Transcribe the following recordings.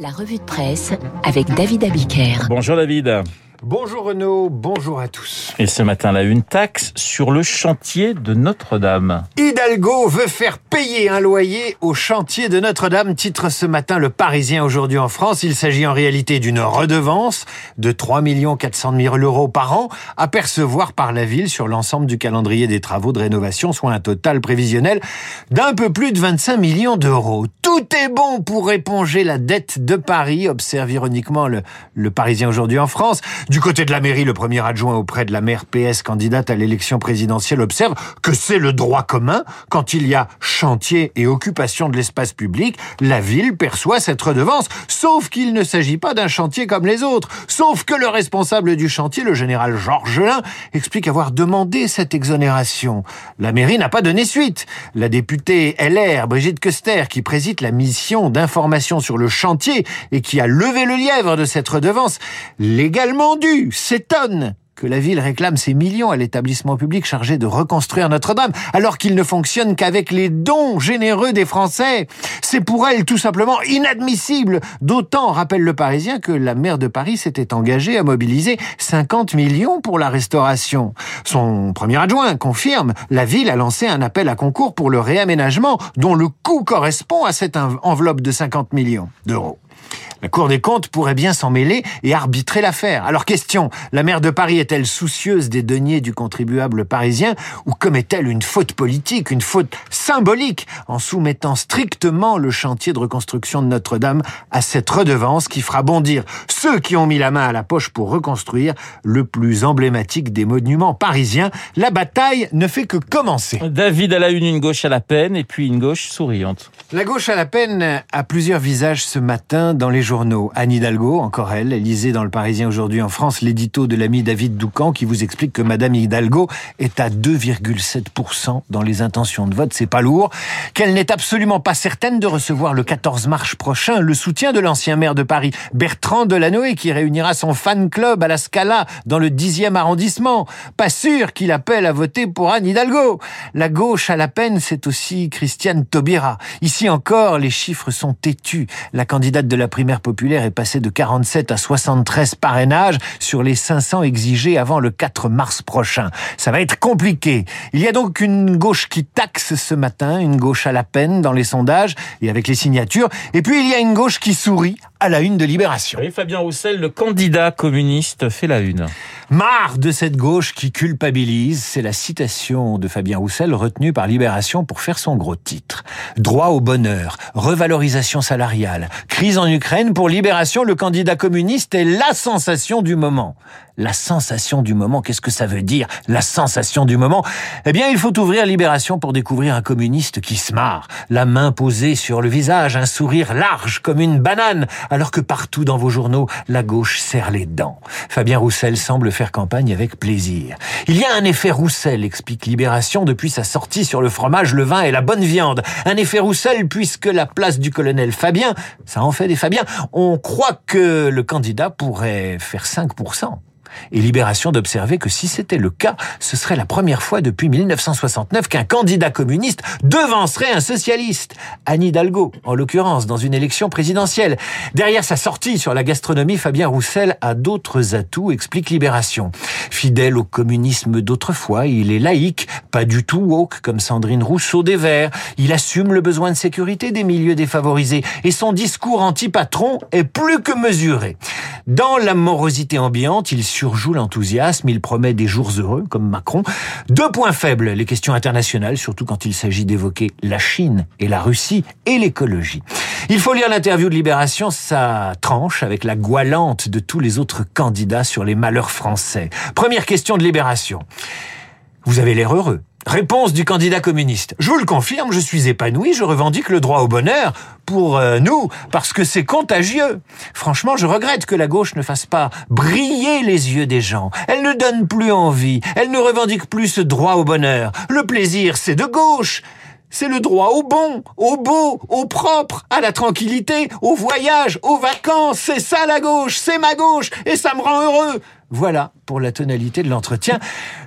La revue de presse avec David Abiker. Bonjour David. Bonjour Renaud, bonjour à tous. Et ce matin, là, une taxe sur le chantier de Notre-Dame. Hidalgo veut faire payer un loyer au chantier de Notre-Dame, titre ce matin le Parisien aujourd'hui en France. Il s'agit en réalité d'une redevance de 3 400 000 euros par an à percevoir par la ville sur l'ensemble du calendrier des travaux de rénovation, soit un total prévisionnel d'un peu plus de 25 millions d'euros. Tout est bon pour éponger la dette de Paris, observe ironiquement le, le Parisien aujourd'hui en France. Du côté de la mairie, le premier adjoint auprès de la maire PS candidate à l'élection présidentielle observe que c'est le droit commun. Quand il y a chantier et occupation de l'espace public, la ville perçoit cette redevance. Sauf qu'il ne s'agit pas d'un chantier comme les autres. Sauf que le responsable du chantier, le général Georges Gelin, explique avoir demandé cette exonération. La mairie n'a pas donné suite. La députée LR, Brigitte Köster, qui préside la mission d'information sur le chantier et qui a levé le lièvre de cette redevance, légalement s'étonne que la ville réclame ses millions à l'établissement public chargé de reconstruire Notre-Dame, alors qu'il ne fonctionne qu'avec les dons généreux des Français. C'est pour elle tout simplement inadmissible. D'autant, rappelle le Parisien, que la maire de Paris s'était engagée à mobiliser 50 millions pour la restauration. Son premier adjoint confirme, la ville a lancé un appel à concours pour le réaménagement, dont le coût correspond à cette enveloppe de 50 millions d'euros. La Cour des comptes pourrait bien s'en mêler et arbitrer l'affaire. Alors question, la maire de Paris est-elle soucieuse des deniers du contribuable parisien ou commet-elle une faute politique, une faute symbolique en soumettant strictement le chantier de reconstruction de Notre-Dame à cette redevance qui fera bondir ceux qui ont mis la main à la poche pour reconstruire le plus emblématique des monuments parisiens? La bataille ne fait que commencer. David à la une, une gauche à la peine et puis une gauche souriante. La gauche à la peine a plusieurs visages ce matin dans les journaux Anne Hidalgo, encore elle, lisait dans le Parisien aujourd'hui en France l'édito de l'ami David Doucan qui vous explique que Madame Hidalgo est à 2,7% dans les intentions de vote, c'est pas lourd, qu'elle n'est absolument pas certaine de recevoir le 14 mars prochain le soutien de l'ancien maire de Paris, Bertrand Delanoë, qui réunira son fan club à la Scala dans le 10e arrondissement. Pas sûr qu'il appelle à voter pour Anne Hidalgo. La gauche à la peine, c'est aussi Christiane Taubira. Ici encore, les chiffres sont têtus. La candidate de la primaire populaire est passé de 47 à 73 parrainages sur les 500 exigés avant le 4 mars prochain. Ça va être compliqué. Il y a donc une gauche qui taxe ce matin, une gauche à la peine dans les sondages et avec les signatures, et puis il y a une gauche qui sourit à la une de Libération. Et Fabien Roussel, le candidat communiste, fait la une. Marre de cette gauche qui culpabilise, c'est la citation de Fabien Roussel retenue par Libération pour faire son gros titre. Droit au bonheur, revalorisation salariale, crise en Ukraine, pour Libération, le candidat communiste est la sensation du moment. La sensation du moment, qu'est-ce que ça veut dire, la sensation du moment? Eh bien, il faut ouvrir Libération pour découvrir un communiste qui se marre, la main posée sur le visage, un sourire large comme une banane, alors que partout dans vos journaux, la gauche serre les dents. Fabien Roussel semble faire campagne avec plaisir. Il y a un effet Roussel, explique Libération, depuis sa sortie sur le fromage, le vin et la bonne viande. Un effet Roussel puisque la place du colonel Fabien, ça en fait des Fabiens, on croit que le candidat pourrait faire 5% et Libération d'observer que si c'était le cas, ce serait la première fois depuis 1969 qu'un candidat communiste devancerait un socialiste. Anne Hidalgo, en l'occurrence, dans une élection présidentielle. Derrière sa sortie sur la gastronomie, Fabien Roussel a d'autres atouts, explique Libération. Fidèle au communisme d'autrefois, il est laïque, pas du tout woke comme Sandrine Rousseau des Verts. Il assume le besoin de sécurité des milieux défavorisés et son discours anti-patron est plus que mesuré. Dans la morosité ambiante, il surjoue l'enthousiasme, il promet des jours heureux, comme Macron. Deux points faibles, les questions internationales, surtout quand il s'agit d'évoquer la Chine et la Russie et l'écologie. Il faut lire l'interview de Libération, ça tranche avec la goualante de tous les autres candidats sur les malheurs français. Première question de Libération. Vous avez l'air heureux. Réponse du candidat communiste. Je vous le confirme, je suis épanoui, je revendique le droit au bonheur pour euh, nous, parce que c'est contagieux. Franchement, je regrette que la gauche ne fasse pas briller les yeux des gens. Elle ne donne plus envie, elle ne revendique plus ce droit au bonheur. Le plaisir, c'est de gauche. C'est le droit au bon, au beau, au propre, à la tranquillité, au voyage, aux vacances. C'est ça la gauche, c'est ma gauche, et ça me rend heureux. Voilà pour la tonalité de l'entretien.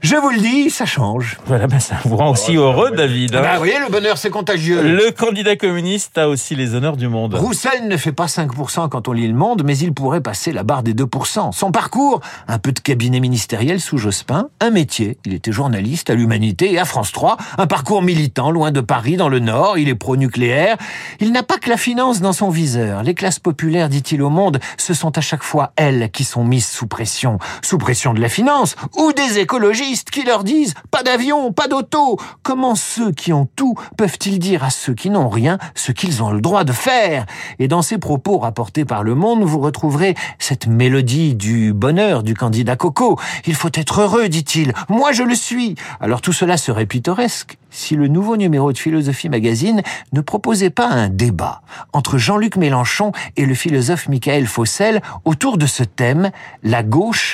Je vous le dis, ça change. Voilà, ben ça vous rend aussi heureux, David. hein. Bah, vous voyez, le bonheur, c'est contagieux. Le candidat communiste a aussi les honneurs du monde. Roussel ne fait pas 5% quand on lit le monde, mais il pourrait passer la barre des 2%. Son parcours, un peu de cabinet ministériel sous Jospin, un métier, il était journaliste à l'Humanité et à France 3, un parcours militant loin de Paris, dans le Nord, il est pro-nucléaire. Il n'a pas que la finance dans son viseur. Les classes populaires, dit-il au monde, ce sont à chaque fois elles qui sont mises sous pression. Sous pression de la finance ou des écologistes qui leur disent pas d'avion, pas d'auto. Comment ceux qui ont tout peuvent-ils dire à ceux qui n'ont rien ce qu'ils ont le droit de faire? Et dans ces propos rapportés par Le Monde, vous retrouverez cette mélodie du bonheur du candidat Coco. Il faut être heureux, dit-il. Moi, je le suis. Alors tout cela serait pittoresque si le nouveau numéro de Philosophie Magazine ne proposait pas un débat entre Jean-Luc Mélenchon et le philosophe Michael Fossel autour de ce thème La gauche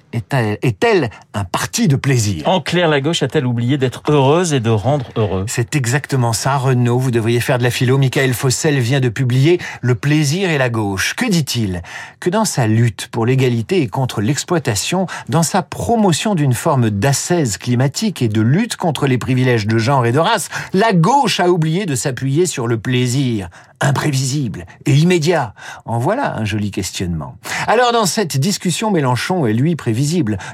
est-elle un parti de plaisir? En clair, la gauche a-t-elle oublié d'être heureuse et de rendre heureux? C'est exactement ça, Renaud. Vous devriez faire de la philo. Michael Fossel vient de publier Le plaisir et la gauche. Que dit-il? Que dans sa lutte pour l'égalité et contre l'exploitation, dans sa promotion d'une forme d'ascèse climatique et de lutte contre les privilèges de genre et de race, la gauche a oublié de s'appuyer sur le plaisir imprévisible et immédiat. En voilà un joli questionnement. Alors dans cette discussion, Mélenchon est lui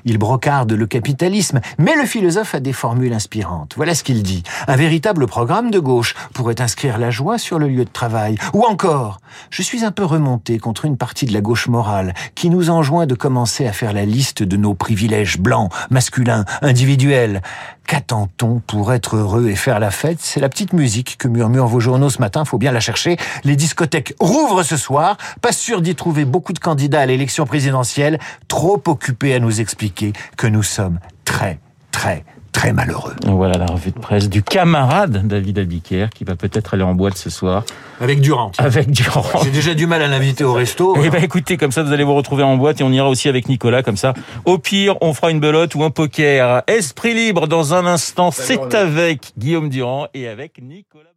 Il brocarde le capitalisme, mais le philosophe a des formules inspirantes. Voilà ce qu'il dit. Un véritable programme de gauche pourrait inscrire la joie sur le lieu de travail. Ou encore, je suis un peu remonté contre une partie de la gauche morale qui nous enjoint de commencer à faire la liste de nos privilèges blancs, masculins, individuels. Qu'attend-on pour être heureux et faire la fête? C'est la petite musique que murmurent vos journaux ce matin, faut bien la chercher. Les discothèques rouvrent ce soir, pas sûr d'y trouver beaucoup de candidats à l'élection présidentielle, trop occupés à nous expliquer que nous sommes très, très, très malheureux. Voilà la revue de presse du camarade David Abiker qui va peut-être aller en boîte ce soir Avec Durand. avec Durand. J'ai déjà du mal à l'inviter au resto. Eh ben écoutez, comme ça vous allez vous retrouver en boîte et on ira aussi avec Nicolas, comme ça. Au pire, on fera une belote ou un poker. Esprit libre dans un instant, c'est avec Guillaume Durand et avec Nicolas.